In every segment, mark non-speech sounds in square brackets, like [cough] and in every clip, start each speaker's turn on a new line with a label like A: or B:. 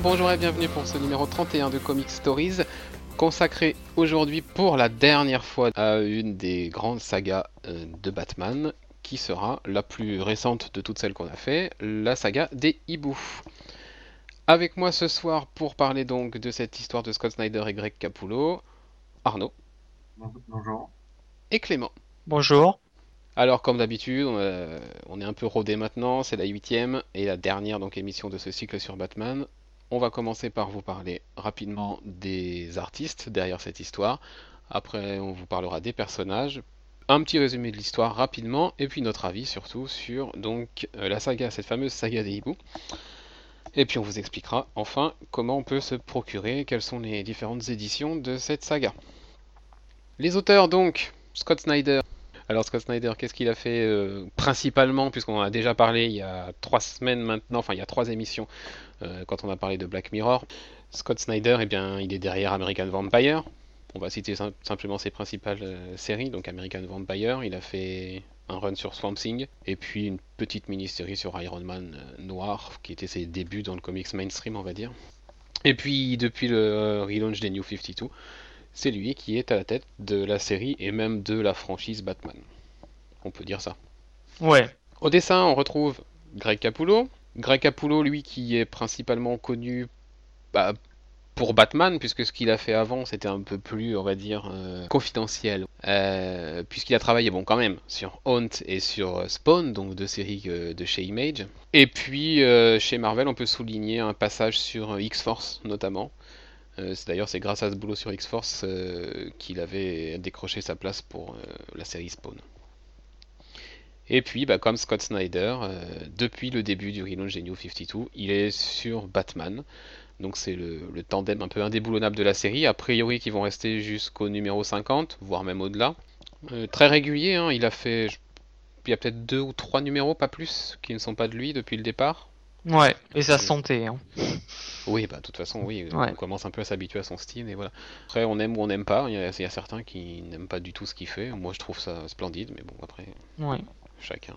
A: Bonjour, bonjour et bienvenue pour ce numéro 31 de Comic Stories, consacré aujourd'hui pour la dernière fois à une des grandes sagas euh, de Batman, qui sera la plus récente de toutes celles qu'on a fait, la saga des hiboux. Avec moi ce soir pour parler donc de cette histoire de Scott Snyder et Greg Capullo, Arnaud
B: Bonjour.
A: et Clément.
C: Bonjour.
A: Alors, comme d'habitude, on, a- on est un peu rodé maintenant. C'est la huitième et la dernière donc émission de ce cycle sur Batman. On va commencer par vous parler rapidement des artistes derrière cette histoire. Après, on vous parlera des personnages. Un petit résumé de l'histoire rapidement, et puis notre avis surtout sur donc euh, la saga, cette fameuse saga des hiboux. Et puis on vous expliquera enfin comment on peut se procurer, quelles sont les différentes éditions de cette saga. Les auteurs donc, Scott Snyder, alors Scott Snyder, qu'est-ce qu'il a fait euh, principalement, puisqu'on en a déjà parlé il y a trois semaines maintenant, enfin il y a trois émissions, euh, quand on a parlé de Black Mirror. Scott Snyder, eh bien, il est derrière American Vampire. On va citer sim- simplement ses principales euh, séries, donc American Vampire, il a fait un run sur Swamp Thing, et puis une petite mini-série sur Iron Man noir, qui était ses débuts dans le comics mainstream, on va dire. Et puis depuis le relaunch des New 52, c'est lui qui est à la tête de la série et même de la franchise Batman. On peut dire ça.
C: Ouais.
A: Au dessin, on retrouve Greg Capullo. Greg Capullo, lui, qui est principalement connu bah, pour Batman, puisque ce qu'il a fait avant, c'était un peu plus, on va dire, euh, confidentiel. Euh, puisqu'il a travaillé, bon, quand même, sur Haunt et sur euh, Spawn, donc deux séries euh, de chez Image. Et puis, chez Marvel, on peut souligner un passage sur X-Force, notamment. Euh, c'est d'ailleurs c'est grâce à ce boulot sur X-Force euh, qu'il avait décroché sa place pour euh, la série Spawn. Et puis, bah, comme Scott Snyder, euh, depuis le début du relaunch des New 52, il est sur Batman. Donc c'est le, le tandem un peu indéboulonnable de la série. A priori, qui vont rester jusqu'au numéro 50, voire même au-delà. Euh, très régulier, hein, il a fait... je- Il y a peut-être deux ou trois numéros, pas plus, qui ne sont pas de lui depuis le départ.
C: Ouais. Et se sentait. Hein. [laughs]
A: Oui, bah de toute façon, oui,
C: Ouais.
A: on commence un peu à s'habituer à son style et voilà. Après, on aime ou on n'aime pas. Il y, a, il y a certains qui n'aiment pas du tout ce qu'il fait. Moi, je trouve ça splendide, mais bon, après,
C: Ouais.
A: chacun,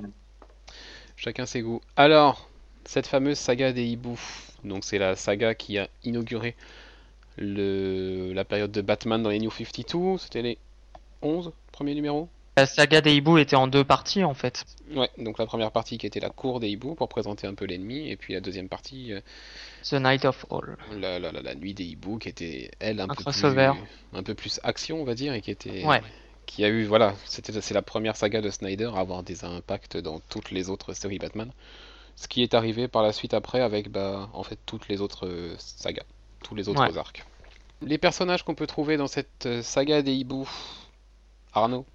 A: chacun ses goûts. Alors, cette fameuse saga des hiboux, donc c'est la saga qui a inauguré le, la période de Batman dans les New 52. C'était les 11 premiers numéros?
C: La saga des hiboux était en deux parties en fait.
A: Ouais, donc la première partie qui était la cour des hiboux pour présenter un peu l'ennemi, et puis la deuxième partie, euh,
C: The Night of All.
A: la, la, la, la nuit des hiboux qui était elle un,
C: Un
A: peu plus un peu plus action on va dire et qui était
C: Ouais.
A: qui a eu voilà c'était c'est la première saga de Snyder à avoir des impacts dans toutes les autres séries Batman ce qui est arrivé par la suite après avec bah en fait toutes les autres euh, sagas tous les autres
C: Ouais.
A: arcs les personnages qu'on peut trouver dans cette euh, saga des hiboux Arnaud?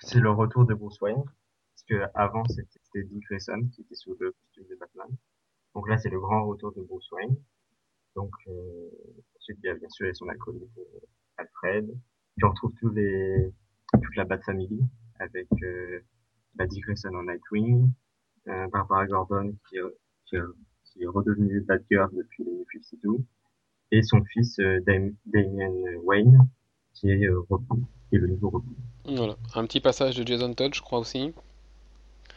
B: C'est le retour de Bruce Wayne. Parce que avant c'était Dick Grayson qui était sous le costume de Batman. Donc là, c'est le grand retour de Bruce Wayne. Donc, euh, ensuite, il y a bien son acolyte Alfred. Puis retrouve tous les, toute la Bat Family avec euh, bah, Dick Grayson en Nightwing, euh, Barbara Gordon qui, qui, qui est redevenue Batgirl depuis les New 52, et son fils euh, Dam- Damian Wayne qui est euh, qui est le nouveau Robin.
A: Voilà un petit passage de Jason Todd je crois aussi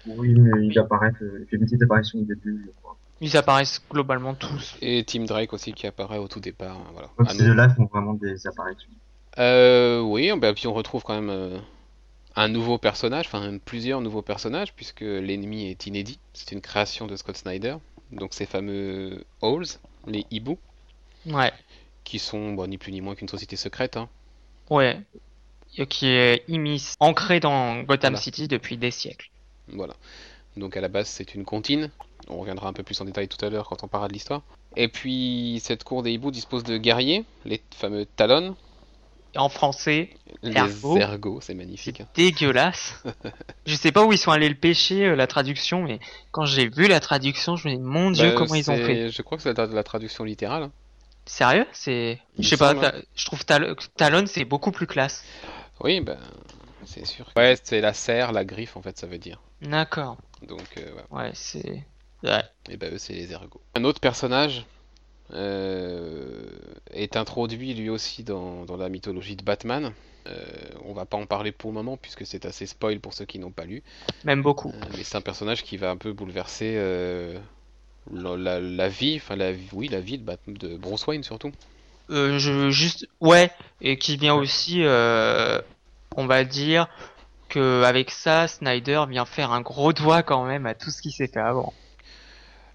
B: Oui, mais il apparaît, euh, il fait une petite apparition au début, je crois.
C: Ils apparaissent globalement tous.
A: et Tim Drake aussi qui apparaît au tout départ voilà
B: Donc
A: À
B: ces
A: nous-
B: deux-là font vraiment des apparitions.
A: Euh, oui, bah, puis on retrouve quand même euh, un nouveau personnage, enfin plusieurs nouveaux personnages, puisque l'ennemi est inédit. C'est une création de Scott Snyder. Donc ces fameux Halls, les hiboux,
C: Ouais.
A: qui sont ni plus ni moins qu'une société secrète. hein.
C: Ouais. Et Qui est immis, ancré dans Gotham
A: Voilà.
C: City depuis des siècles.
A: Voilà. Donc à la base c'est une comptine. On reviendra un peu plus en détail tout à l'heure quand on parlera de l'histoire. Et puis cette cour des hiboux dispose de guerriers, les fameux talons,
C: en français,
A: les
C: Ergots.
A: ergots, c'est magnifique. hein.
C: dégueulasse. [laughs] je sais pas où ils sont allés le pêcher, euh, la traduction, mais quand j'ai vu la traduction, je me dis, mon dieu,
A: Bah,
C: comment ils ont fait.
A: Je crois que c'est la, la traduction littérale. hein.
C: Sérieux? C'est, je sais pas, ta- je trouve Tal- Talon, c'est beaucoup plus classe.
A: Oui, ben, c'est sûr. Ouais, c'est la serre, la griffe, en fait, ça veut dire.
C: D'accord.
A: Donc, euh, ouais.
C: Ouais, c'est, ouais.
A: Et ben, eux, c'est les ergots. Un autre personnage euh, est introduit lui aussi dans, dans la mythologie de Batman. Euh, on va pas en parler pour le moment puisque c'est assez spoil pour ceux qui n'ont pas lu.
C: Même beaucoup.
A: Euh, mais c'est un personnage qui va un peu bouleverser la, la- la vie, enfin la oui, la vie de, Bat- de Bruce Wayne surtout.
C: Je juste ouais et qui vient aussi on va dire que avec ça Snyder vient faire un gros doigt quand même à tout ce qui s'est fait avant.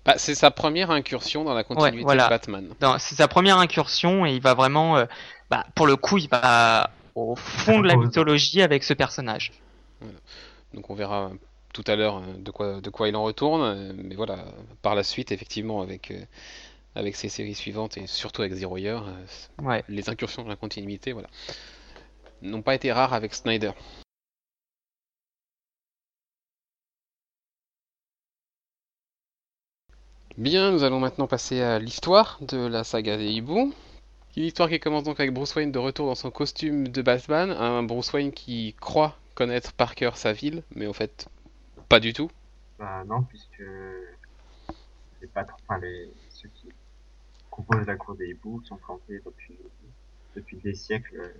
A: Bah, c'est sa première incursion dans la continuité
C: voilà.
A: de Batman.
C: C'est sa première incursion et il va vraiment euh, bah pour le coup il va au fond de la mythologie avec ce personnage.
A: Donc on verra tout à l'heure euh, de quoi, de quoi il en retourne. euh, Mais voilà, par la suite, effectivement, avec, euh, avec ses séries suivantes et surtout avec Zero Year, euh,
C: Ouais.
A: les incursions dans la continuité, voilà, n'ont pas été rares avec Snyder. Bien, nous allons maintenant passer à l'histoire de la saga des hiboux. Une histoire qui commence donc avec Bruce Wayne de retour dans son costume de Batman, un Bruce Wayne qui croit connaître par cœur sa ville, mais en fait, pas du tout.
B: Bah non, puisque les patrons, enfin ceux qui composent la cour des hiboux sont plantés depuis depuis des siècles euh,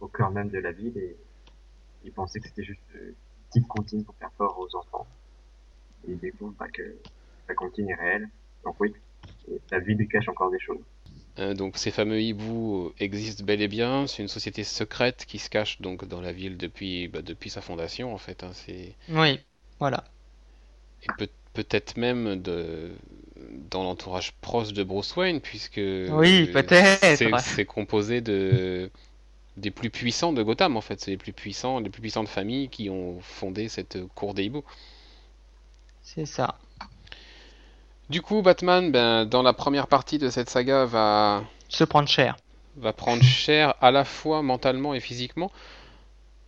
B: au cœur même de la ville et ils pensaient que c'était juste euh, une petite comptine pour faire peur aux enfants. Et ils découvrent bah, que la comptine est réelle. Donc oui, et la ville lui cache encore des choses.
A: Euh, donc ces fameux hiboux existent bel et bien. C'est une société secrète qui se cache donc dans la ville depuis, bah, depuis sa fondation en fait. hein. C'est
C: Oui. Voilà.
A: et peut- peut-être même de dans l'entourage proche de Bruce Wayne puisque
C: Oui, peut-être.
A: c'est c'est composé de des plus puissants de Gotham en fait. C'est les plus puissants, les plus puissantes familles qui ont fondé cette cour des hiboux.
C: C'est ça.
A: Du coup, Batman, ben, dans la première partie de cette saga, va
C: Se prendre cher.
A: va prendre [laughs] cher à la fois mentalement et physiquement.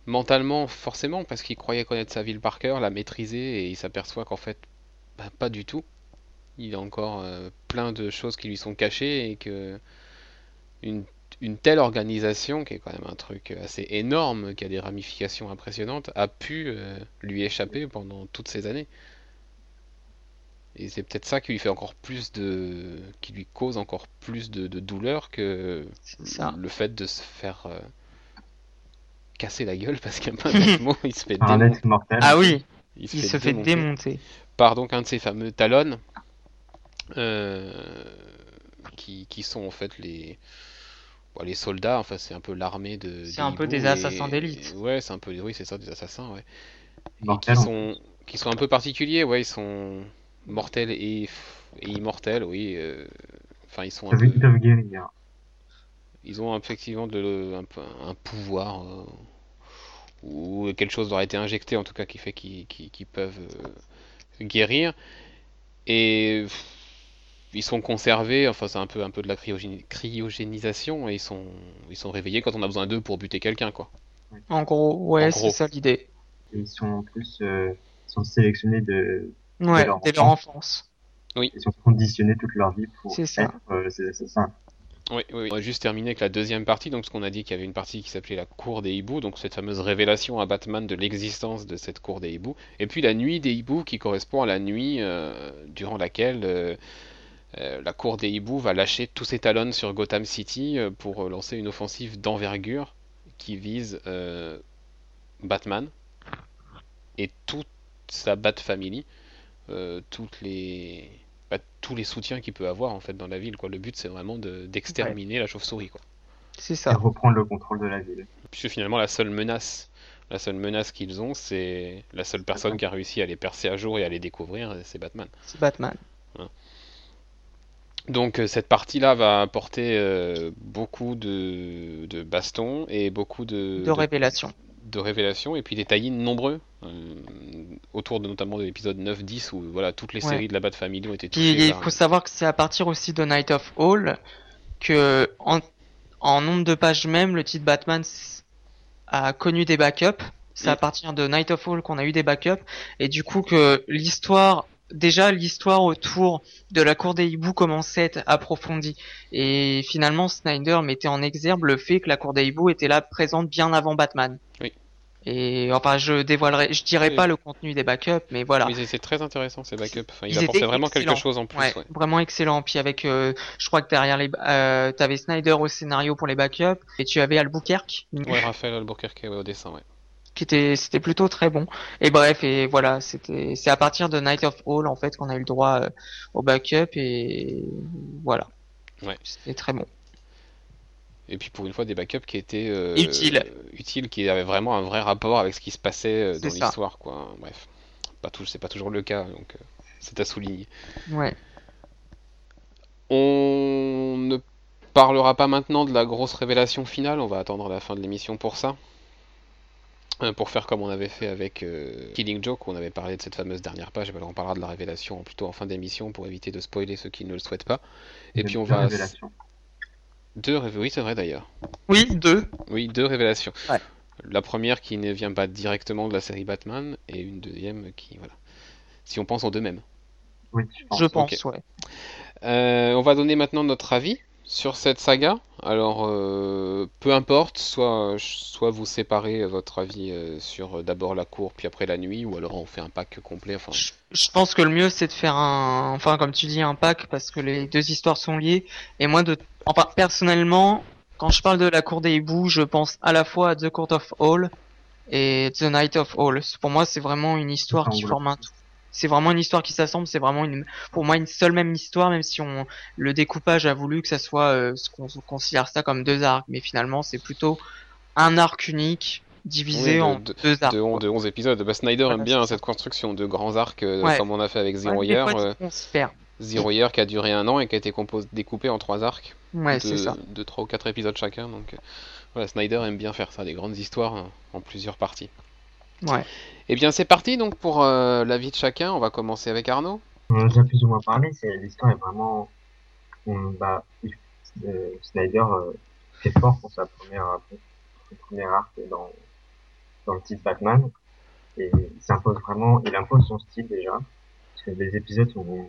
A: Mentalement, forcément, parce qu'il croyait connaître sa ville par cœur, la maîtriser, et il s'aperçoit qu'en fait, bah, pas du tout. Il a encore euh, plein de choses qui lui sont cachées et que une, une telle organisation, qui est quand même un truc assez énorme, qui a des ramifications impressionnantes, a pu euh, lui échapper pendant toutes ces années. Et c'est peut-être ça qui lui fait encore plus de, qui lui cause encore plus de, de douleur que
C: C'est ça.
A: le fait de se faire euh, casser la gueule parce qu'il n'y a pas d'autre [laughs] mot, il se fait
B: Un
A: démonter.
B: mortel.
C: Ah oui,
A: Il
C: il se fait démonter.
A: par donc un de ces fameux talons euh, qui, qui sont en fait les bon, les soldats enfin c'est un peu l'armée de
C: C'est un peu des
A: et-
C: assassins d'élite.
A: ouais c'est un peu oui c'est ça des assassins ouais
B: Mortels,
A: qui sont qui sont un peu particuliers ouais ils sont mortels et, et immortels oui euh, enfin ils sont un peu
B: guérir.
A: Ils ont effectivement de, un, peu- un pouvoir euh, ou quelque chose leur a été injecté en tout cas qui fait qu'ils peuvent euh, guérir et ils sont conservés enfin c'est un peu un peu de la cryogéni- cryogénisation et ils sont ils sont réveillés quand on a besoin d'eux pour buter quelqu'un quoi.
C: En gros, ouais,
A: En
C: c'est
A: gros.
C: ça l'idée.
B: Ils sont en plus euh, sont sélectionnés de
C: Ouais,
B: leur
C: dès leur enfance.
B: ils sont conditionnés toute leur vie pour
C: C'est ça.
B: être euh, ces assassins.
A: Oui, oui, oui. On va juste terminer avec la deuxième partie, donc ce qu'on a dit qu'il y avait une partie qui s'appelait la cour des hiboux, donc cette fameuse révélation à Batman de l'existence de cette cour des hiboux, et puis la nuit des hiboux qui correspond à la nuit euh, durant laquelle euh, la cour des hiboux va lâcher tous ses talons sur Gotham City euh, pour euh, lancer une offensive d'envergure qui vise euh, Batman et toute sa Bat Family, euh, toutes les bah, tous les soutiens qu'il peut avoir en fait dans la ville quoi. Le but c'est vraiment de- d'exterminer la chauve-souris quoi.
C: C'est
B: Et
C: ça.
B: reprendre le contrôle de la ville.
A: Puisque finalement la seule menace, la seule menace qu'ils ont, c'est la seule personne qui a réussi à les percer à jour et à les découvrir, c'est Batman.
C: C'est Batman.
A: Donc euh, cette partie-là va apporter euh, beaucoup de, de bastons et beaucoup de,
C: De révélation.
A: de révélations et puis des tie nombreux euh, autour de notamment de l'épisode 9-10 où voilà toutes les
C: Ouais.
A: séries de la Bat Family ont été
C: Puis
A: touchées
C: il faut savoir que c'est à partir aussi de Night of All que en, en nombre de pages même, le titre Batman a connu des backups. C'est à
A: Mm.
C: partir de Night of All qu'on a eu des backups et du coup que l'histoire déjà l'histoire autour de la cour des hiboux commençait à être approfondie et finalement Snyder mettait en exergue le fait que la cour des hiboux était là présente bien avant Batman.
A: Oui.
C: Et enfin je dévoilerai je dirais
A: Oui.
C: pas le contenu des backups mais voilà.
A: Oui, c'est- très intéressant ces backups. Enfin, ils
C: Ils
A: apportaient vraiment quelque chose en plus.
C: Ouais,
A: ouais.
C: vraiment excellent. Puis avec, euh, je crois que derrière les, euh, t'avais Snyder au scénario pour les backups et tu avais Albuquerque.
A: Ouais, Raphaël Albuquerque ouais, au dessin, ouais.
C: Qui était c'était plutôt très bon. Et bref, et voilà, c'était c'est à partir de Night of All en fait qu'on a eu le droit euh, au backup et voilà.
A: Ouais.
C: C'était très bon.
A: Et puis pour une fois des backups qui étaient euh,
C: Utiles.
A: utiles, qui avaient vraiment un vrai rapport avec ce qui se passait euh, dans l'histoire, quoi. Bref, pas tout, c'est pas toujours le cas, donc c'est à souligner.
C: Ouais.
A: On ne parlera pas maintenant de la grosse révélation finale, on va attendre la fin de l'émission pour ça. Euh, Pour faire comme on avait fait avec euh, Killing Joke, où on avait parlé de cette fameuse dernière page, et ben on parlera de la révélation plutôt en fin d'émission pour éviter de spoiler ceux qui ne le souhaitent pas. Et puis on
B: deux
A: va.
B: révélations.
A: Deux révélations, oui c'est vrai d'ailleurs.
C: Oui, deux.
A: Oui, deux révélations.
C: Ouais.
A: La première qui ne vient pas directement de la série Batman, et une deuxième qui. Voilà. Si on pense aux deux mêmes.
B: Oui, je pense.
C: Je pense, ouais.
A: Euh, on va donner maintenant notre avis sur cette saga. Alors, euh, peu importe, soit, soit vous séparez votre avis euh, sur euh, d'abord la cour, puis après la nuit, ou alors on fait un pack complet. Enfin,
C: Je, je pense que le mieux c'est de faire un, enfin comme tu dis, un pack parce que les deux histoires sont liées. Et moi de, enfin personnellement, quand je parle de la cour des hiboux, je pense à la fois à The Court of All et The Night of All. Pour moi, c'est vraiment une histoire qui forme un tout. C'est vraiment une histoire qui s'assemble. C'est vraiment une, pour moi, une seule même histoire, même si on, le découpage a voulu que ça soit, euh, ce qu'on considère ça comme deux arcs, mais finalement, c'est plutôt un arc unique divisé
A: Oui, de-
C: en
A: de-
C: deux arcs.
A: de, on-
C: quoi.
A: de 11 épisodes. Bah, Snyder
C: Voilà,
A: aime bien
C: c'est
A: cette construction de grands arcs, euh,
C: Ouais.
A: comme on a fait avec Zero
C: Ouais,
A: Year. euh. Zero Year qui a duré un an et qui a été compos- découpé en trois arcs
C: Ouais,
A: de,
C: c'est ça.
A: de 3 ou 4 épisodes chacun. Donc, voilà, Snyder aime bien faire ça, des grandes histoires hein, en plusieurs parties.
C: Ouais.
A: Eh bien, c'est parti donc pour euh, l'avis de chacun. On va commencer avec Arnaud.
B: On en a déjà plus ou moins parlé, c'est l'histoire est vraiment, on, bah, euh, Snyder euh, fait fort pour sa première, son premier arc dans, dans le titre Batman, et il s'impose vraiment, il impose son style déjà, parce que les épisodes sont,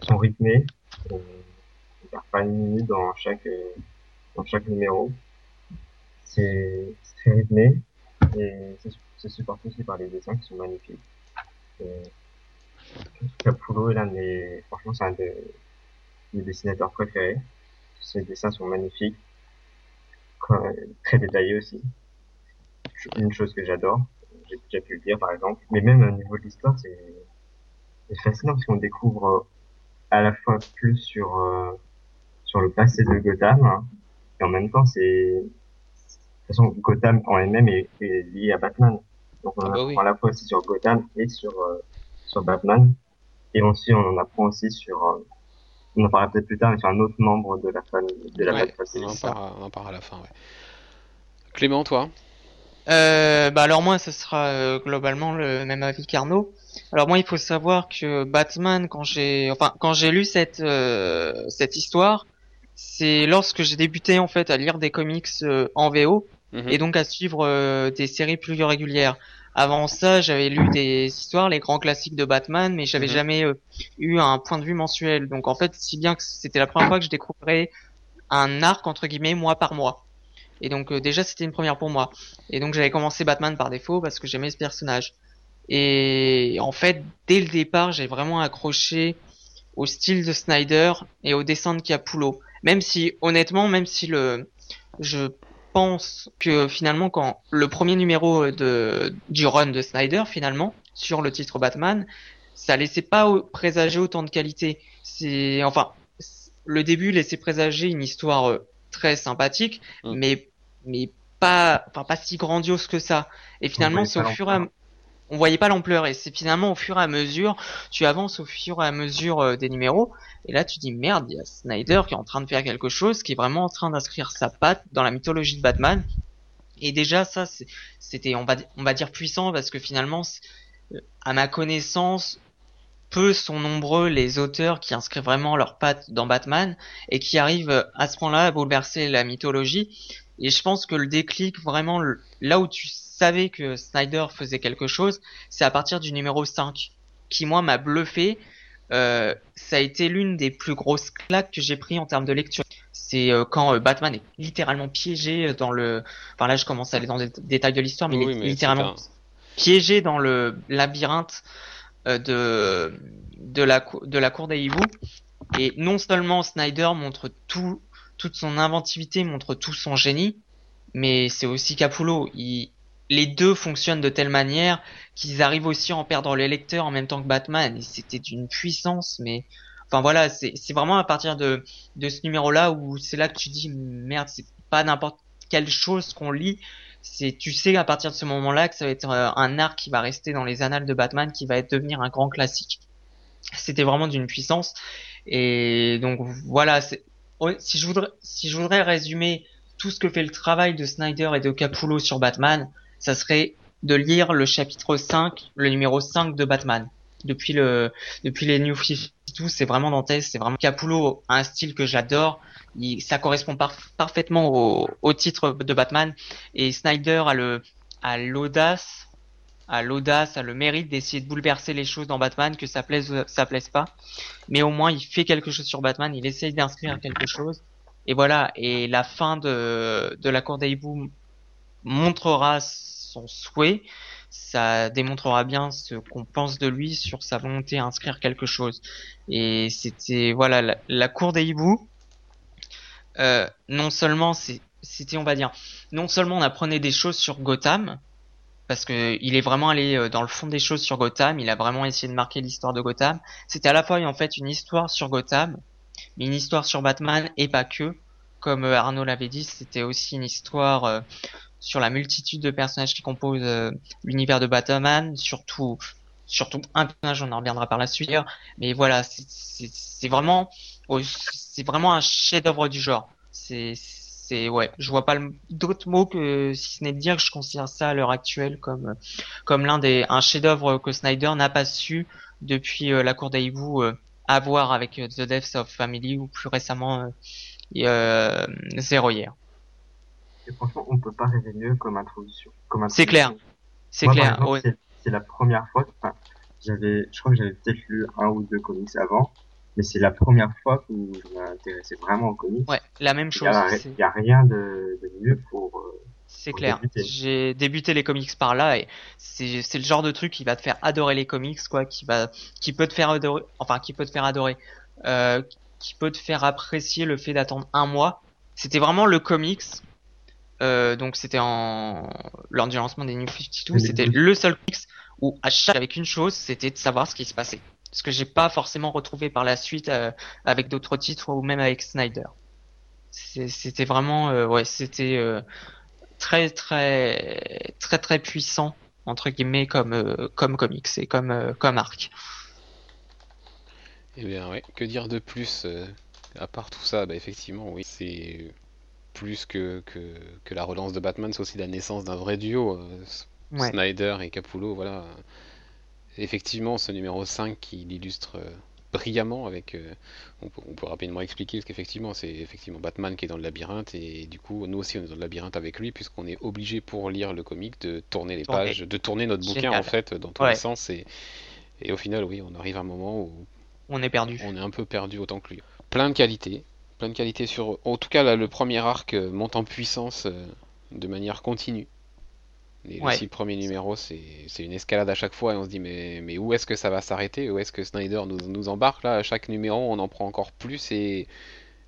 B: sont rythmés, on ne perd pas une minute dans chaque, euh, dans chaque numéro, c'est c'est très rythmé, et c'est c'est supporté aussi par les dessins qui sont magnifiques. Capullo est l'un de franchement, c'est un de mes dessinateurs préférés. Ses dessins sont magnifiques, très détaillés aussi. Une chose que j'adore, j'ai déjà pu le dire par exemple, mais même au niveau de l'histoire, c'est fascinant parce qu'on découvre euh, à la fois plus sur euh, sur le passé de Gotham, hein, et en même temps, c'est de toute façon Gotham en elle-même est lié à Batman. Donc on en
A: Ah bah
B: apprend
A: oui.
B: à la fois aussi sur Gotham et sur euh, sur Batman. Et ensuite, on en apprend aussi sur, euh, on en parlera peut-être plus tard, mais sur un autre membre de la famille, de la
A: Ouais,
B: Bat
A: on, en
B: Family.
A: parlera, on en parlera à la fin. Ouais. Clément, toi?
C: Euh, bah alors moi, ce sera euh, globalement le même avis qu'Arnaud. Alors moi, il faut savoir que Batman, quand j'ai, enfin, quand j'ai lu cette euh, cette histoire, c'est lorsque j'ai débuté en fait à lire des comics euh, en VO
A: Mhm.
C: et donc à suivre euh, des séries plus régulières. Avant ça, j'avais lu des histoires, les grands classiques de Batman, mais j'avais
A: Mhm.
C: jamais euh, eu un point de vue mensuel. Donc en fait, si bien que c'était la première fois que je découvrais un arc entre guillemets mois par mois. Et donc euh, déjà c'était une première pour moi. Et donc j'avais commencé Batman par défaut parce que j'aimais ce personnage. Et en fait, dès le départ, j'ai vraiment accroché au style de Snyder et au dessin de Capullo. Même si, honnêtement, même si le, je pense que finalement, quand le premier numéro de du run de Snyder, finalement, sur le titre Batman, ça laissait pas présager autant de qualité. C'est, enfin, le début laissait présager une histoire euh, très sympathique,
A: Mm.
C: mais mais pas, enfin pas si grandiose que ça. Et finalement, c'est au fur et à
B: l'ampleur.
C: On voyait pas l'ampleur et c'est finalement au fur et à mesure, tu avances au fur et à mesure euh, des numéros et là tu dis merde, il y a Snyder qui est en train de faire quelque chose, qui est vraiment en train d'inscrire sa patte dans la mythologie de Batman. Et déjà ça c'était on va on va dire puissant parce que finalement euh, à ma connaissance peu sont nombreux les auteurs qui inscrivent vraiment leur patte dans Batman et qui arrivent euh, à ce point-là à bouleverser la mythologie. Et je pense que le déclic vraiment là où tu savais que Snyder faisait quelque chose, c'est à partir du numéro 5 qui moi m'a bluffé. Euh, ça a été l'une des plus grosses claques que j'ai pris en termes de lecture. C'est euh, quand euh, Batman est littéralement piégé dans le. Enfin là, je commence à aller dans les détails de l'histoire, mais
A: Oui,
C: il est
A: mais
C: littéralement piégé dans le labyrinthe de de la de la cour des hiboux. Et non seulement Snyder montre tout toute son inventivité, montre tout son génie, mais c'est aussi Capullo. Il les deux fonctionnent de telle manière qu'ils arrivent aussi à en perdre les lecteurs en même temps que Batman. Et c'était d'une puissance, mais enfin voilà, c'est vraiment à partir de, de ce numéro-là où c'est là que tu dis merde, c'est pas n'importe quelle chose qu'on lit. C'est, tu sais à partir de ce moment-là que ça va être euh, un arc qui va rester dans les annales de Batman, qui va être devenir un grand classique. C'était vraiment d'une puissance. Et donc voilà, si je voudrais, si je voudrais résumer tout ce que fait le travail de Snyder et de Capullo sur Batman, ça serait de lire le chapitre 5, le numéro 5 de Batman. Depuis le, depuis les New 52, c'est vraiment Dantès, c'est vraiment Capullo un style que j'adore. Ça correspond parfaitement au, au, titre de Batman. Et Snyder a le, a l'audace, a l'audace, a le mérite d'essayer de bouleverser les choses dans Batman, que ça plaise ou ça plaise pas. Mais au moins, il fait quelque chose sur Batman, il essaye d'inscrire quelque chose. Et voilà. Et la fin de, de la cour des montrera son souhait, ça démontrera bien ce qu'on pense de lui sur sa volonté à inscrire quelque chose. Et c'était voilà la, cour des hiboux. Euh, non seulement c'était on va dire non seulement on apprenait des choses sur Gotham parce que il est vraiment allé euh, dans le fond des choses sur Gotham, il a vraiment essayé de marquer l'histoire de Gotham. C'était à la fois en fait une histoire sur Gotham, mais une histoire sur Batman et pas que. Comme euh, Arnaud l'avait dit, c'était aussi une histoire sur la multitude de personnages qui composent euh, l'univers de Batman, surtout surtout un personnage, on en reviendra par la suite. Mais voilà, c'est vraiment c'est vraiment un chef-d'œuvre du genre. C'est c'est ouais, je vois pas d'autres mots que si ce n'est de dire que je considère ça à l'heure actuelle comme comme l'un des un chef-d'œuvre que Snyder n'a pas su depuis euh, la cour des euh, avoir avec The Deaths of Family ou plus récemment euh, Zero
B: Franchement, on peut pas rêver mieux comme introduction. Comme
C: c'est clair. C'est clair.
B: C'est la première fois. Enfin, j'avais, je crois que j'avais peut-être lu un ou deux comics avant, mais c'est la première fois où je m'intéressais vraiment aux comics.
C: Ouais, la même chose.
B: Il n'y a, rien de, de mieux pour. Euh,
C: c'est clair. J'ai débuté les comics par là et c'est c'est le genre de truc qui va te faire adorer les comics quoi, qui va qui peut te faire adorer, enfin qui peut te faire adorer, euh, qui peut te faire apprécier le fait d'attendre un mois. C'était vraiment le comics euh, donc c'était en lors du lancement des New 52, c'était le seul mix où à chaque avec une chose, c'était de savoir ce qui se passait. Ce que j'ai pas forcément retrouvé par la suite euh, avec d'autres titres ou même avec Snyder. C'était vraiment euh, ouais, c'était euh, très très très très puissant entre guillemets comme comme comics et comme comme arc.
A: Eh bien ouais, que dire de plus à part tout ça, bah effectivement oui, c'est plus que, que, la relance de Batman, c'est aussi la naissance d'un vrai duo. Euh, Snyder et Capullo, voilà. Effectivement, ce numéro 5 qui l'illustre euh, brillamment avec. Euh, on, peut, rapidement expliquer, parce qu'effectivement, c'est effectivement Batman qui est dans le labyrinthe, et du coup, nous aussi, on est dans le labyrinthe avec lui, puisqu'on est obligé pour lire le comic de tourner les pages, de tourner notre bouquin en fait dans tous les sens, et, et au final, oui, on arrive à un moment où.
C: On est perdu.
A: On est un peu perdu autant que lui. Plein de qualités, plein de qualités sur. En tout cas, là, le premier arc euh, monte en puissance euh, de manière continue. Les, six premiers numéros, c'est une escalade à chaque fois et on se dit mais, mais où est-ce que ça va s'arrêter? Où est-ce que Snyder nous, nous, embarque? Là À chaque numéro, on en prend encore plus et,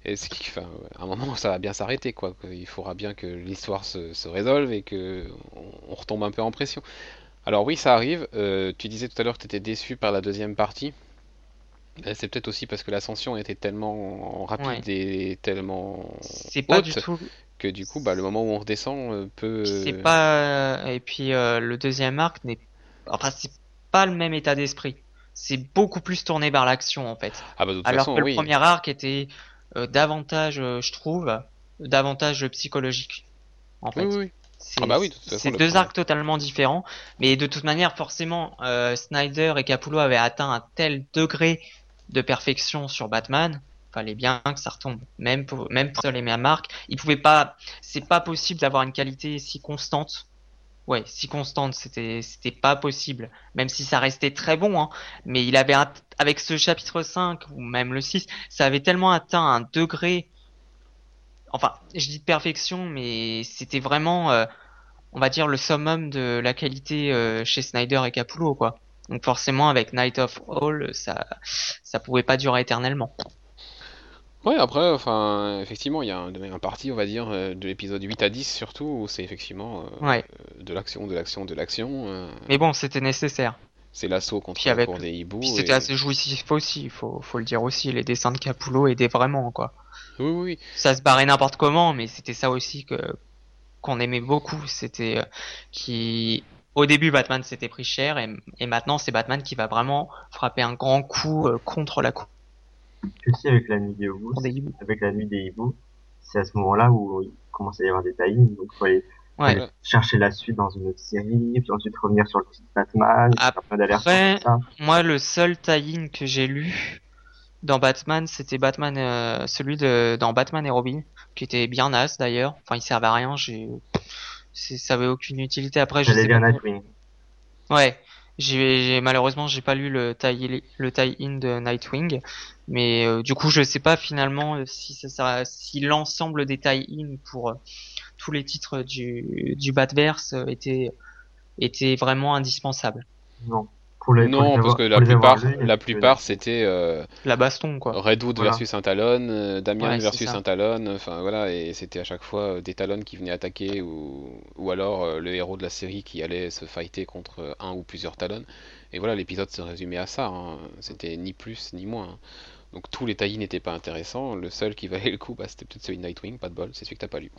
A: et enfin, à un moment, ça va bien s'arrêter quoi. Il faudra bien que l'histoire se, se, résolve et que on, retombe un peu en pression. Alors oui, ça arrive. Euh, tu disais tout à l'heure que tu étais déçu par la deuxième partie. Euh, c'est peut-être aussi parce que l'ascension était tellement rapide et tellement
C: c'est pas du tout
A: que du coup bah, le moment où on redescend euh, peut
C: c'est pas et puis euh, le deuxième arc n'est enfin c'est pas le même état d'esprit. C'est beaucoup plus tourné vers l'action en fait.
A: Ah bah, de toute
C: alors
A: façon,
C: que
A: le
C: premier arc était davantage je trouve davantage psychologique en fait.
A: Oui, oui. Ah bah oui,
C: c'est deux arcs totalement différents, mais de toute manière, forcément, Snyder et Capullo avaient atteint un tel degré de perfection sur Batman, fallait bien que ça retombe. Même pour, même pour les mêmes marques, il pouvait pas, c'est pas possible d'avoir une qualité si constante. Ouais, si constante, c'était, c'était pas possible. Même si ça restait très bon, hein. Mais il avait, avec ce chapitre 5, ou même le 6, ça avait tellement atteint un degré, enfin, je dis de perfection, mais c'était vraiment, euh, on va dire, le summum de la qualité euh, chez Snyder et Capullo, quoi. Donc forcément avec Night of All, ça ça pouvait pas durer éternellement.
A: Ouais, après, enfin, effectivement, il y a un, un parti, on va dire, euh, de l'épisode 8 à 10 surtout, où c'est effectivement euh,
C: Ouais.
A: de l'action, de l'action, de l'action. euh,
C: Mais bon, c'était nécessaire.
A: c'est l'assaut contre la
C: avec-
A: cour des hiboux. Et-
C: c'était assez jouissif aussi, faut, faut le dire aussi. Les dessins de Capullo aidaient vraiment, quoi.
A: Oui, oui, oui.
C: Ça se barrait n'importe comment, mais c'était ça aussi que qu'on aimait beaucoup. C'était euh, qui au début Batman s'était pris cher et, et maintenant c'est Batman qui va vraiment frapper un grand coup euh, contre la cour
B: avec la nuit des hiboux, avec la nuit des hiboux, c'est à ce moment-là où il commence à y avoir des tie donc il faut aller
C: Ouais.
A: Ouais.
B: chercher la suite dans une autre série, puis ensuite revenir sur le site Batman,
C: Après-
B: ça.
C: Moi, le seul tie-in que j'ai lu dans Batman, c'était Batman, euh, celui de dans Batman et Robin, qui était bien naze d'ailleurs. Enfin, il servait à rien. J'ai, ça avait aucune utilité. Après, je sais
B: dire
C: pas.
B: Nightwing.
C: Ouais, j'ai malheureusement j'ai pas lu le tie le tie-in de Nightwing, mais euh, du coup je sais pas finalement euh, si ça sera si l'ensemble des tie-in pour euh, tous les titres du du Batverse euh, était était vraiment indispensable.
B: Non. Pour les, pour
A: Non,
B: les
A: parce
B: avoir-
A: que la plupart, la plupart c'était euh,
C: La baston quoi.
A: Redwood
B: Voilà.
A: versus un Talon, euh,
C: Ouais, c'est
A: versus un Talon, enfin voilà, et c'était à chaque fois euh, des Talons qui venaient attaquer ou, ou alors euh, le héros de la série qui allait se fighter contre un ou plusieurs Talons. Et voilà, l'épisode se résumait à ça, hein. c'était ni plus ni moins. hein. Donc tous les taillis n'étaient pas intéressants, le seul qui [laughs] valait le coup, bah, c'était peut-être celui de Nightwing, pas de bol, c'est celui que t'as pas lu.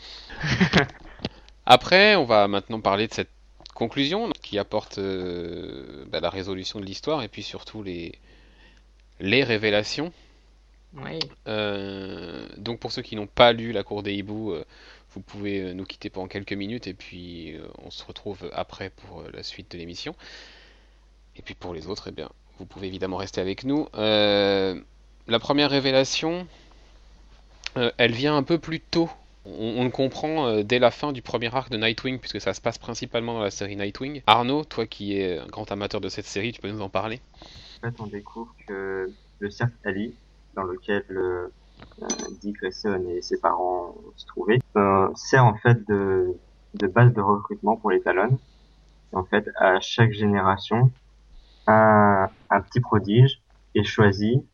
A: [laughs] Après, on va maintenant parler de cette conclusion qui apporte euh, bah, la résolution de l'histoire et puis surtout les, les révélations. Euh, donc pour ceux qui n'ont pas lu La Cour des Hiboux, euh, vous pouvez nous quitter pendant quelques minutes et puis on se retrouve après pour la suite de l'émission. Et puis pour les autres, eh bien, vous pouvez évidemment rester avec nous. La première révélation, elle vient un peu plus tôt. On, le comprend euh, dès la fin du premier arc de Nightwing, puisque ça se passe principalement dans la série Nightwing. Arnaud, toi qui es un grand amateur de cette série, tu peux nous en parler?
B: En fait, on découvre que le cercle Ali, dans lequel euh, euh, Dick Grayson et ses parents se trouvaient, euh, sert en fait de, base de recrutement pour les talons. En fait, à chaque génération, un, petit prodige est choisi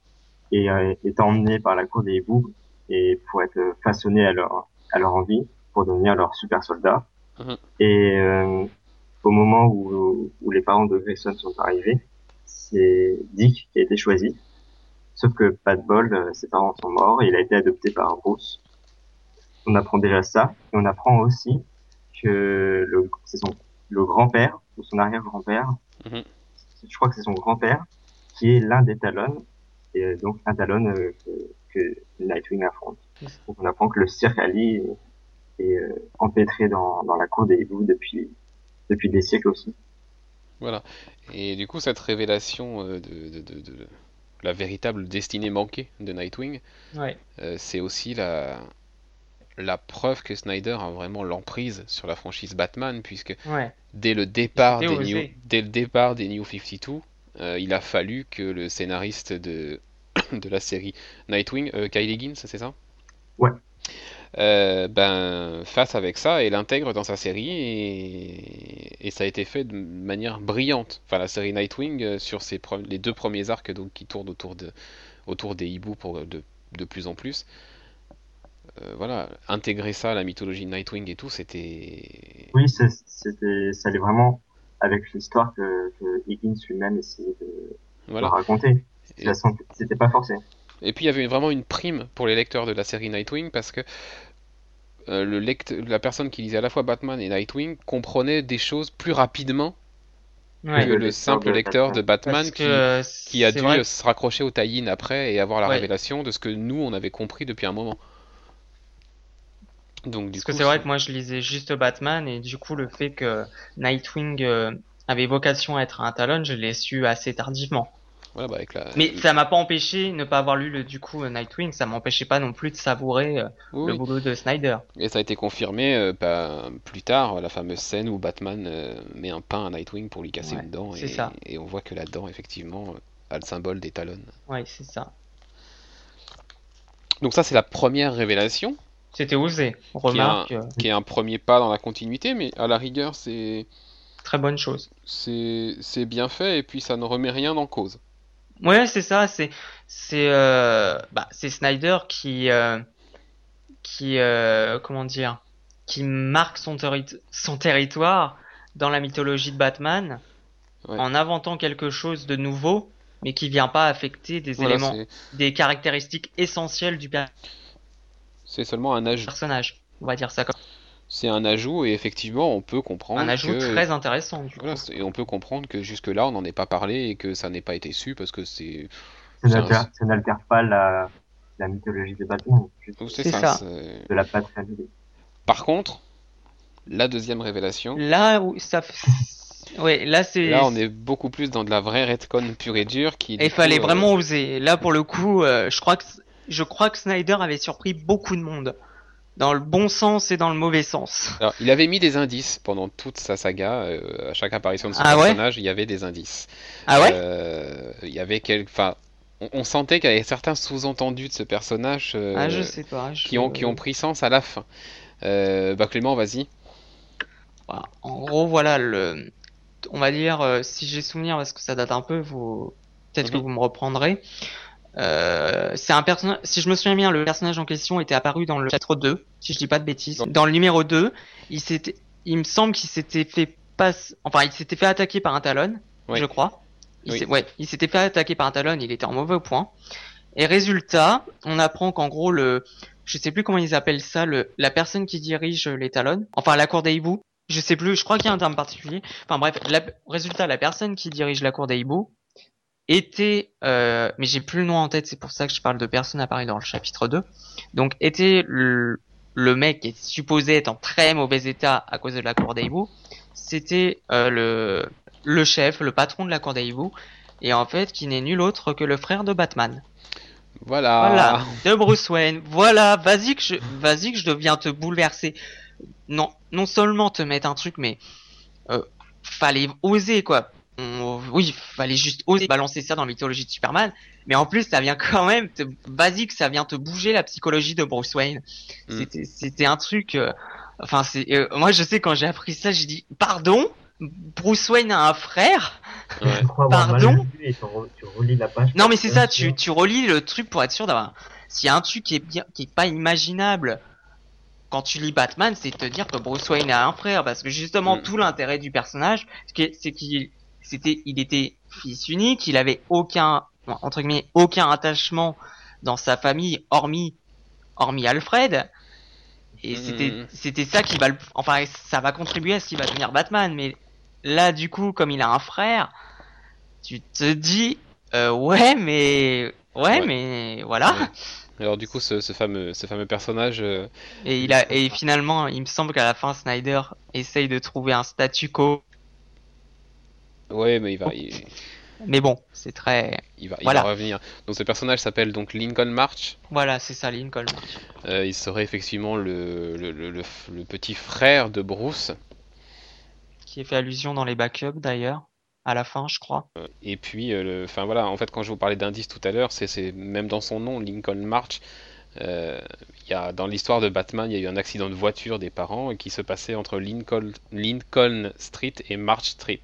B: et est emmené par la cour des hiboux et pour être façonné à leur, à leur envie, pour devenir leur super soldat.
A: Mhm.
B: Et euh, au moment où, où les parents de Grayson sont arrivés, c'est Dick qui a été choisi. Sauf que pas de bol, euh, ses parents sont morts et il a été adopté par Bruce. On apprend déjà ça et on apprend aussi que c'est son, le grand-père ou son arrière-grand-père,
A: Mhm.
B: je crois que c'est son grand-père, qui est l'un des talons et euh, donc un talon euh, que, que Nightwing affronte. Donc on apprend que le cirque Ali est, est, euh, empêtré dans, dans la cour des hiboux depuis depuis des siècles aussi.
A: Voilà. Et du coup, cette révélation euh, de, de- de- de la véritable destinée manquée de Nightwing,
C: Ouais.
A: euh, c'est aussi la, la preuve que Snyder a vraiment l'emprise sur la franchise Batman, puisque
C: Ouais.
A: dès le départ des New, dès le départ des New 52, euh, il a fallu que le scénariste de, [coughs] de la série Nightwing, euh, Kyle Higgins, c'est ça?
B: Ouais.
A: Euh, ben, fasse avec ça et l'intègre dans sa série et, et ça a été fait de manière brillante. Enfin, la série Nightwing euh, sur ses pre- les deux premiers arcs donc qui tournent autour de autour des hiboux pour de, de plus en plus. Euh, voilà, intégrer ça à la mythologie de Nightwing et tout, c'était
B: Oui, c'était, ça allait vraiment avec l'histoire que, que Higgins lui-même essayait de,
A: voilà.
B: raconter. De
A: Et-
B: C'était pas forcé.
A: Et puis il y avait vraiment une prime pour les lecteurs de la série Nightwing parce que euh, le lect- la personne qui lisait à la fois Batman et Nightwing comprenait des choses plus rapidement
C: Ouais.
A: que
B: Le
A: le
B: lecteur
A: simple
B: de
A: lecteur de Batman qui,
C: euh,
A: qui a dû
C: vrai
A: se raccrocher au tie-in après et avoir la
C: Ouais.
A: révélation de ce que nous on avait compris depuis un moment. Donc du
C: Parce que c'est vrai que moi je lisais juste Batman et du coup le fait que Nightwing euh, avait vocation à être un Talon, je l'ai su assez tardivement.
A: Voilà, bah, avec la...
C: Mais ça m'a pas empêché ne pas avoir lu le du coup euh, Nightwing, ça m'empêchait pas non plus de savourer euh,
A: Oui,
C: le boulot de Snyder.
A: Et ça a été confirmé euh, bah, plus tard, la fameuse scène où Batman euh, met un pain à Nightwing pour lui casser
C: Ouais,
A: une dent et,
C: ça.
A: et on voit que la dent effectivement a le symbole des talons.
C: Ouais, c'est ça.
A: Donc ça c'est la première révélation.
C: C'était osé. Remarque,
A: qui est un premier pas dans la continuité, mais à la rigueur, c'est
C: très bonne chose.
A: c'est bien fait et puis ça ne remet rien en cause.
C: Ouais, c'est ça. C'est c'est euh, bah, c'est Snyder qui euh, qui euh, comment dire qui marque son, terri- son territoire dans la mythologie de Batman
A: Ouais.
C: en inventant quelque chose de nouveau, mais qui vient pas affecter des
A: Voilà,
C: éléments, des caractéristiques essentielles du per-
A: c'est seulement un ajout.
C: personnage. On va dire ça comme
A: C'est un ajout et effectivement on peut comprendre
C: un ajout
A: que
C: très intéressant. Du coup.
A: voilà, et on peut comprendre que jusque là on n'en ait pas parlé et que ça n'ait pas été su parce que c'est
B: Ça
A: un-
B: n'altère pas la, la mythologie de Batman, juste
A: c'est
C: C'est
A: ça.
C: ça.
B: de la paternité.
A: Par contre, la deuxième révélation,
C: Là où ça, ouais, là c'est.
A: là on est beaucoup plus dans de la vraie retcon pure et dure qui.
C: Il
A: coup,
C: fallait
A: euh,
C: vraiment oser. Là, pour le coup, euh, je crois que je crois que Snyder avait surpris beaucoup de monde, dans le bon sens et dans le mauvais sens.
A: Alors, il avait mis des indices pendant toute sa saga. euh, à chaque apparition de son
C: Ah ouais
A: personnage, il y avait des indices.
C: Ah ouais
A: Euh, il y avait quelques. Enfin, on, on sentait qu'il y avait certains sous-entendus de ce personnage euh,
C: Ah, je sais pas. je-
A: qui ont qui ont pris sens à la fin. Bah Clément, vas-y.
C: Voilà. En gros, voilà le. On va dire, si j'ai souvenir, parce que ça date un peu, vous peut-être que
A: Mhm.
C: vous me reprendrez. Euh, c'est un personnage. Si je me souviens bien, le personnage en question était apparu dans le chapitre 2, si je dis pas de bêtises. Dans le numéro 2, il s'était, il me semble qu'il s'était fait passe, enfin, il s'était fait attaquer par un talon,
A: Oui.
C: je crois. Il
A: Oui.
C: ouais, il s'était fait attaquer par un talon, il était en mauvais point. Et résultat, on apprend qu'en gros le, je sais plus comment ils appellent ça, le, la personne qui dirige les talons, enfin la cour des hiboux, je sais plus, je crois qu'il y a un terme particulier. Enfin bref, la, résultat, la personne qui dirige la cour des hiboux était, euh, mais j'ai plus le nom en tête, c'est pour ça que je parle de personne apparue dans le chapitre 2. Donc était le, le mec qui est supposé être en très mauvais état à cause de la cour. C'était euh, le, le chef, le patron de la cour et en fait qui n'est nul autre que le frère de Batman.
A: Voilà.
C: Voilà, de Bruce Wayne. Voilà, vas-y que je, vas-y que je deviens te bouleverser. Non, non seulement te mettre un truc, mais euh, fallait oser quoi. On- oui, fallait juste oser balancer ça dans la mythologie de Superman. Mais en plus, ça vient quand même, te, vas-y que ça vient te bouger la psychologie de Bruce Wayne.
A: Mm.
C: C'était, c'était un truc. euh, enfin, c'est, euh, moi je sais quand j'ai appris ça, j'ai dit, pardon, Bruce Wayne a un frère?
A: Ouais.
C: Pardon?
B: lu et tu, re- tu relis la page.
C: Non mais c'est ça, tu, tu relis le truc pour être sûr d'avoir. S'il y a un truc qui est bien, qui est pas imaginable quand tu lis Batman, c'est de te dire que Bruce Wayne a un frère, parce que justement
A: Mm.
C: tout l'intérêt du personnage, c'est qu'il- c'est qu'il, c'était, il était fils unique, il avait aucun, entre guillemets, aucun attachement dans sa famille, hormis, hormis Alfred. Et
A: Mm.
C: c'était, c'était ça qui va le, enfin, ça va contribuer à ce qu'il va devenir Batman, mais là, du coup, comme il a un frère, tu te dis, euh, ouais, mais, ouais,
A: Ouais.
C: mais, voilà.
A: Ouais. Alors du coup, ce, ce fameux, ce fameux personnage, euh,
C: Et il a, et finalement, il me semble qu'à la fin, Snyder essaye de trouver un statu quo.
A: Ouais, mais il va, il,
C: Mais bon, c'est très,
A: il va, il va revenir. Donc ce personnage s'appelle donc Lincoln March.
C: voilà, c'est ça, Lincoln.
A: Euh, il serait effectivement le, le, le, petit frère de Bruce.
C: Qui est fait allusion dans les backups d'ailleurs. À la fin, je crois.
A: Et puis, euh, enfin voilà, en fait, quand je vous parlais d'indice tout à l'heure, c'est, même dans son nom, Lincoln March. euh, y a, dans l'histoire de Batman, il y a eu un accident de voiture des parents qui se passait entre Lincoln, Lincoln Street et March Street.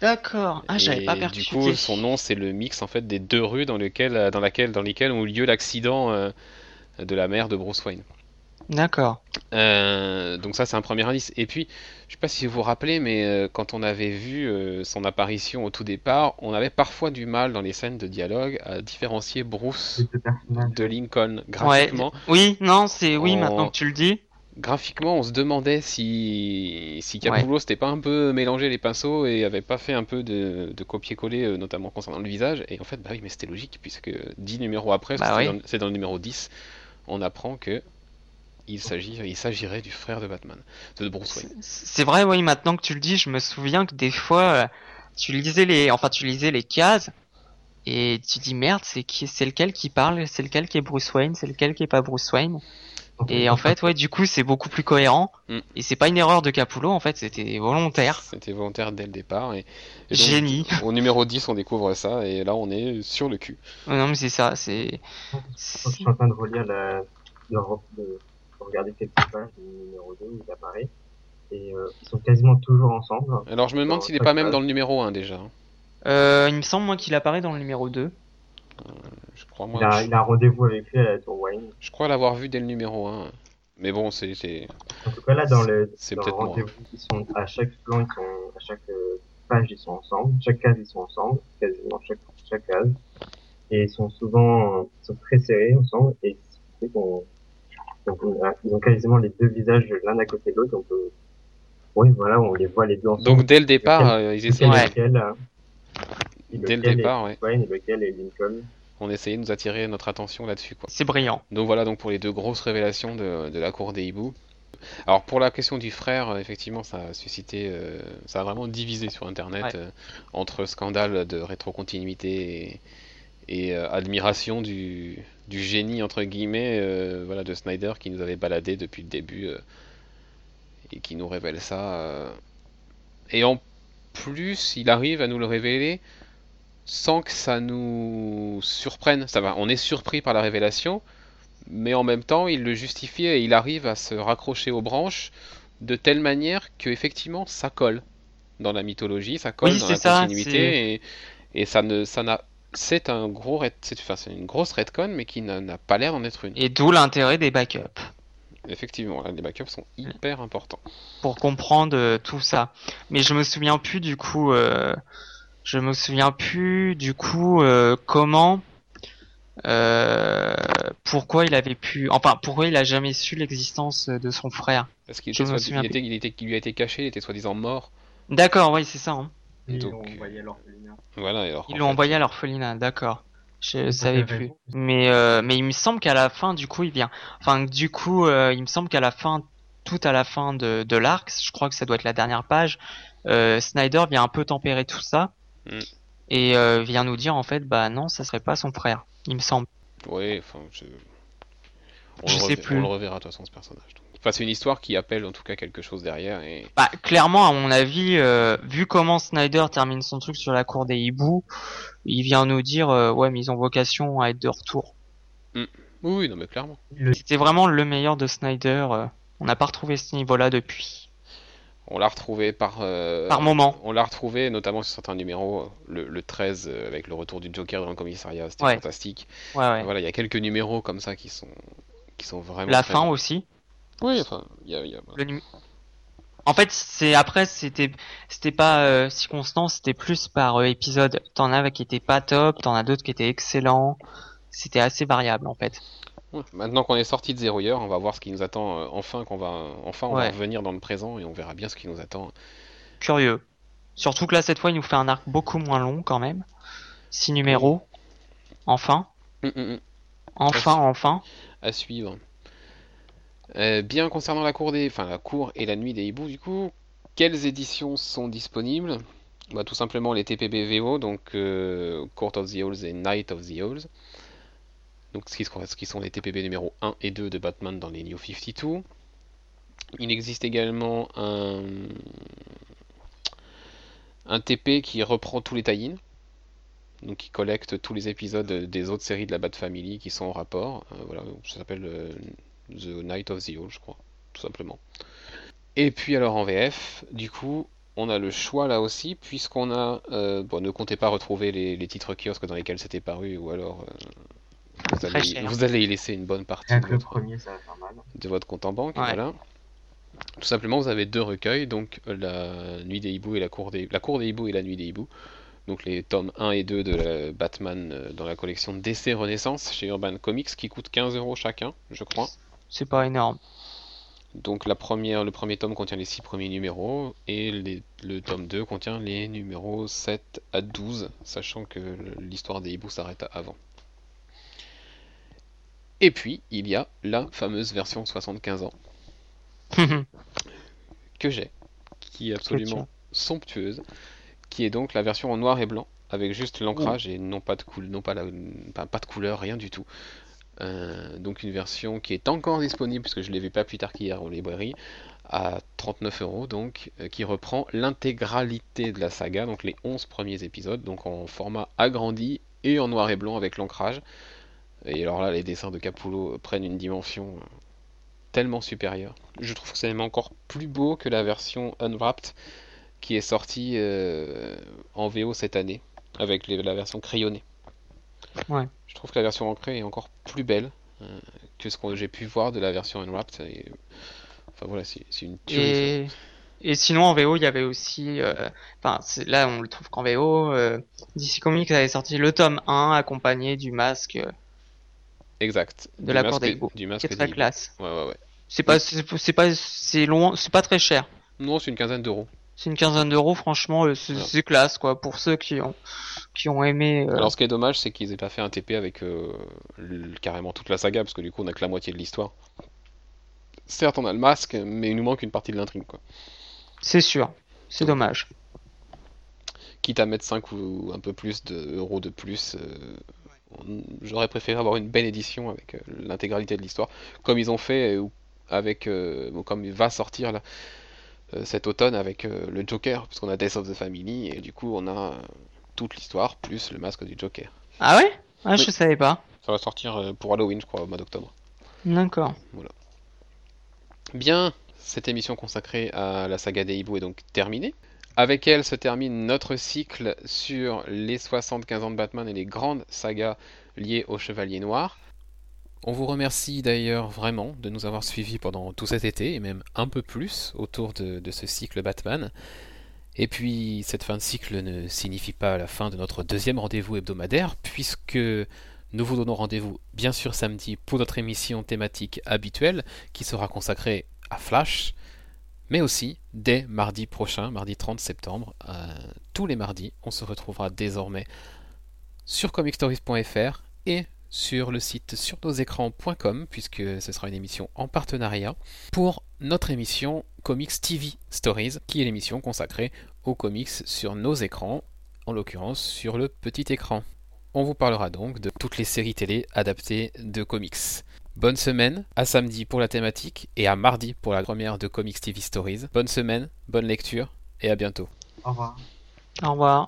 C: D'accord. Ah, j'avais
A: Et
C: pas
A: du
C: percuté.
A: coup, son nom, c'est le mix en fait des deux rues dans lesquelles, dans laquelle, dans lesquelles ont eu lieu l'accident euh, de la mère de Bruce Wayne.
C: D'accord.
A: Euh, donc ça, c'est un premier indice. Et puis, je sais pas si vous vous rappelez, mais euh, quand on avait vu euh, son apparition au tout départ, on avait parfois du mal dans les scènes de dialogue à différencier Bruce
B: de
A: Lincoln.
C: Ouais.
A: Graphiquement,
C: Oui, non, c'est oui, maintenant que tu le dis.
A: Graphiquement, on se demandait si si. Capullo s'était pas un peu mélangé les pinceaux et avait pas fait un peu de, de copier-coller, euh, notamment concernant le visage. Et en fait, bah oui, mais c'était logique puisque 10 numéros après,
C: Bah oui.
A: c'est dans le numéro 10, on apprend que il s'agirait du frère de Batman, de Bruce Wayne.
C: C'est vrai, oui, maintenant que tu le dis, je me souviens que des fois, tu lisais les, enfin, tu lisais les cases et tu dis merde, c'est lequel qui parle, c'est lequel qui est Bruce Wayne, c'est lequel qui est pas Bruce Wayne? Et en fait, ouais, du coup, c'est beaucoup plus cohérent.
A: Mm.
C: Et c'est pas une erreur de Capullo, en fait, c'était volontaire.
A: C'était volontaire dès le départ. Et, et donc,
C: Génie.
A: au numéro 10, on découvre ça, et là, on est sur le cul.
C: non, mais c'est ça, c'est.
B: Je suis en train de relire la, de, de, de regarder quelques pages du numéro 2 où il apparaît. Et euh, ils sont quasiment toujours ensemble.
A: Alors, je me demande s'il n'est pas même dans le numéro 1 déjà.
C: Euh, il me semble, moi, qu'il apparaît dans le numéro 2.
A: Euh, je crois,
B: Il a,
A: je,
B: il a un rendez-vous avec lui à la Tour Wayne.
A: je crois l'avoir vu dès le numéro 1. Mais bon, c'est, c'est-
B: En tout cas, là, dans le,
A: C'est
B: dans le rendez-vous, ils sont, à chaque plan, ils sont, à chaque euh, page, ils sont ensemble. Chaque case, ils sont ensemble. Quasiment chaque, chaque case. Et ils sont souvent, ils sont très serrés ensemble. Et ce qui fait qu'on, donc, on a- ils ont quasiment les deux visages l'un à côté de l'autre. On peut, oui, voilà, on les voit les deux ensemble.
A: Donc dès le départ,
B: Lequel-
A: euh, ils
B: lequel
A: essayaient,
C: Ouais.
B: est lequel, euh,
A: dès le départ, ouais,
B: Wayne et lequel est Lincoln.
A: on essayait de nous attirer notre attention là-dessus, quoi.
C: C'est brillant.
A: Donc voilà donc pour les deux grosses révélations de, de la cour des hiboux. Alors pour la question du frère, euh, effectivement, ça a suscité, euh, ça a vraiment divisé sur Internet
C: Ouais.
A: euh, entre scandale de rétrocontinuité et, et, euh, admiration du, du génie entre guillemets, euh, voilà, de Snyder qui nous avait baladé depuis le début euh, et qui nous révèle ça. euh. Et en plus, il arrive à nous le révéler sans que ça nous surprenne. Ça va, on est surpris par la révélation, mais en même temps, il le justifie et il arrive à se raccrocher aux branches de telle manière que effectivement, ça colle dans la mythologie, ça colle
C: Oui,
A: dans la
C: ça,
A: continuité et, et ça ne, ça n'a, c'est un gros, c'est, enfin, une grosse retcon, mais qui n'a, pas l'air d'en être une.
C: Et d'où l'intérêt des backups.
A: Effectivement, là, les backups sont hyper importants.
C: pour comprendre euh, tout ça. Mais je me souviens plus du coup, euh, je me souviens plus du coup euh, comment, euh, pourquoi il avait pu, enfin pourquoi il a jamais su l'existence de son frère.
A: Parce qu'il
C: Je
A: était
C: me
A: soi-
C: souviens
A: il était, il était, il lui a été caché, il était soi-disant mort.
C: D'accord, oui c'est ça. hein.
B: Ils l'ont envoyé à l'orphelinat.
A: Voilà, et alors
C: Ils l'ont
A: fait,
C: envoyé à l'orphelinat, d'accord. Je savais plus. Mais euh, mais il me semble qu'à la fin, du coup, il vient. Enfin, du coup, euh, il me semble qu'à la fin, tout à la fin de, de l'arc, je crois que ça doit être la dernière page. euh, Snyder vient un peu tempérer tout ça
A: Mm.
C: et euh, vient nous dire en fait, bah non, ça serait pas son frère. Il me semble.
A: Oui, enfin, je... On,
C: Je
A: le
C: sais
A: rever-
C: plus.
A: on le reverra de toute façon, ce personnage. donc. Enfin, c'est une histoire qui appelle en tout cas quelque chose derrière. Et...
C: Bah clairement, à mon avis, euh, vu comment Snyder termine son truc sur la cour des hiboux, il vient nous dire, euh, ouais, mais ils ont vocation à être de retour.
A: Oui, oui, non, mais clairement.
C: C'était vraiment le meilleur de Snyder. euh, on n'a pas retrouvé ce niveau-là depuis.
A: On l'a retrouvé par. euh,
C: Par moment.
A: On l'a retrouvé notamment sur certains numéros. Le, le 13, euh, avec le retour du Joker dans le commissariat, c'était
C: Ouais.
A: fantastique.
C: Ouais, ouais.
A: Voilà, il y a quelques numéros comme ça qui sont, qui sont vraiment.
C: La fin aussi.
A: Oui, enfin, il y a. il y a-
C: Le num- En fait, c'est après c'était c'était pas euh, si constant, c'était plus par euh, épisode. T'en as qui étaient pas top, t'en as d'autres qui étaient excellents. C'était assez variable en fait.
A: Ouais, Maintenant qu'on est sorti de Zero Year, on va voir ce qui nous attend. euh, enfin, qu'on va, enfin, on va revenir dans le présent et on verra bien ce qui nous attend.
C: Curieux. Surtout que là cette fois, il nous fait un arc beaucoup moins long quand même. Six numéros. Enfin,
A: Hum, hum, hum.
C: enfin, enfin.
A: à suivre. Euh, bien concernant la cour des, enfin la cour et la nuit des hiboux, du coup, quelles éditions sont disponibles? Bah, tout simplement les TPB VO, donc euh, Court of the Owls et Night of the Owls. Donc ce qui, sont les TPB numéro 1 et 2 de Batman dans les New 52. Il existe également un, un TP qui reprend tous les tie donc qui collecte tous les épisodes des autres séries de la Bat Family qui sont en rapport. Euh, voilà, ça s'appelle euh, The Night of the Owl, je crois, tout simplement. Et puis alors en VF, du coup, on a le choix là aussi, puisqu'on a... euh, bon, ne comptez pas retrouver les, les titres kiosques dans lesquels c'était paru, ou alors vous,
C: Très
A: allez,
C: cher.
A: vous allez y laisser une bonne partie de votre,
B: premier, ça va faire mal.
A: de votre compte en banque.
C: Ouais.
A: Voilà. Tout simplement, vous avez deux recueils, donc euh, la Nuit des hiboux et la Cour des, la Cour des hiboux et la Nuit des hiboux. Donc les tomes 1 et 2 de Batman euh, dans la collection DC Renaissance chez Urban Comics qui coûtent 15 euros chacun, je crois.
C: C'est pas énorme.
A: Donc la première, le premier tome contient les 6 premiers numéros et les- le tome 2 contient les numéros 7 à 12, sachant que l'histoire des hiboux s'arrête avant. Et puis, il y a la fameuse version 75 ans [laughs] que j'ai, qui est absolument somptueuse, qui est donc la version en noir et blanc, avec juste l'ancrage et non pas de couleur, non pas, la- pas, pas de couleur, rien du tout. Euh, donc une version qui est encore disponible, puisque je l'ai vu pas plus tard qu'hier en librairie, à 39 euros, donc, euh, qui reprend l'intégralité de la saga, donc les 11 premiers épisodes, donc en format agrandi et en noir et blanc avec l'ancrage. Et alors là, les dessins de Capullo prennent une dimension euh, tellement supérieure. Je trouve que c'est même encore plus beau que la version Unwrapped qui est sortie euh, en VO cette année, avec les- la version crayonnée.
C: Ouais.
A: Je trouve que la version ancrée est encore plus belle euh, que ce que j'ai pu voir de la version Unwrapped. Et... Enfin voilà, c'est une tuerie.
C: Et, et sinon en VO, il y avait aussi, enfin là on le trouve qu'en VO, euh, DC Comics avait sorti le tome 1 accompagné du masque,
A: Exact.
C: de
A: Du
C: la
A: masque- Du
C: qui
A: masque
C: est très classe.
A: Ouais, ouais, ouais.
C: C'est pas, c'est c'est pas, c'est loin, c'est pas très cher.
A: Non, c'est une quinzaine d'euros.
C: C'est une quinzaine d'euros, franchement, euh, c'est c'est classe quoi pour ceux qui ont, qui ont aimé. euh,
A: Alors ce qui est dommage, c'est qu'ils aient pas fait un TP avec euh, le- carrément toute la saga, parce que du coup on a que la moitié de l'histoire. Certes, on a le masque, mais il nous manque une partie de l'intrigue, quoi.
C: C'est sûr, c'est dommage.
A: Quitte à mettre 5 ou un peu plus de euros de plus, euh, j'aurais préféré avoir une belle édition avec euh, l'intégralité de l'histoire, comme ils ont fait, euh, ou avec, euh, comme il va sortir là, euh, cet automne avec euh, le Joker, parce qu'on a Death of the Family, et du coup on a toute l'histoire, plus le masque du Joker.
C: Ah ouais? Ah,
A: Oui.
C: je savais pas.
A: Ça va sortir euh, pour Halloween, je crois, au mois d'octobre.
C: D'accord.
A: Bien, cette émission consacrée à la saga des hiboux est donc terminée. Avec elle se termine notre cycle sur les 75 ans de Batman et les grandes sagas liées au Chevalier Noir. On vous remercie d'ailleurs vraiment de nous avoir suivis pendant tout cet été et même un peu plus autour de, ce cycle Batman. Et puis cette fin de cycle ne signifie pas la fin de notre deuxième rendez-vous hebdomadaire puisque nous vous donnons rendez-vous bien sûr samedi pour notre émission thématique habituelle qui sera consacrée à Flash, mais aussi dès mardi prochain, mardi 30 septembre, euh, tous les mardis, on se retrouvera désormais sur comicstories.fr et sur le site surnosécrans.com puisque ce sera une émission en partenariat pour notre émission Comics TV Stories qui est l'émission consacrée aux comics sur nos écrans, en l'occurrence sur le petit écran. On vous parlera donc de toutes les séries télé adaptées de comics. Bonne semaine, à samedi pour la thématique et à mardi pour la première de Comics TV Stories. Bonne semaine, bonne lecture et à bientôt.
B: Au revoir.
C: Au revoir.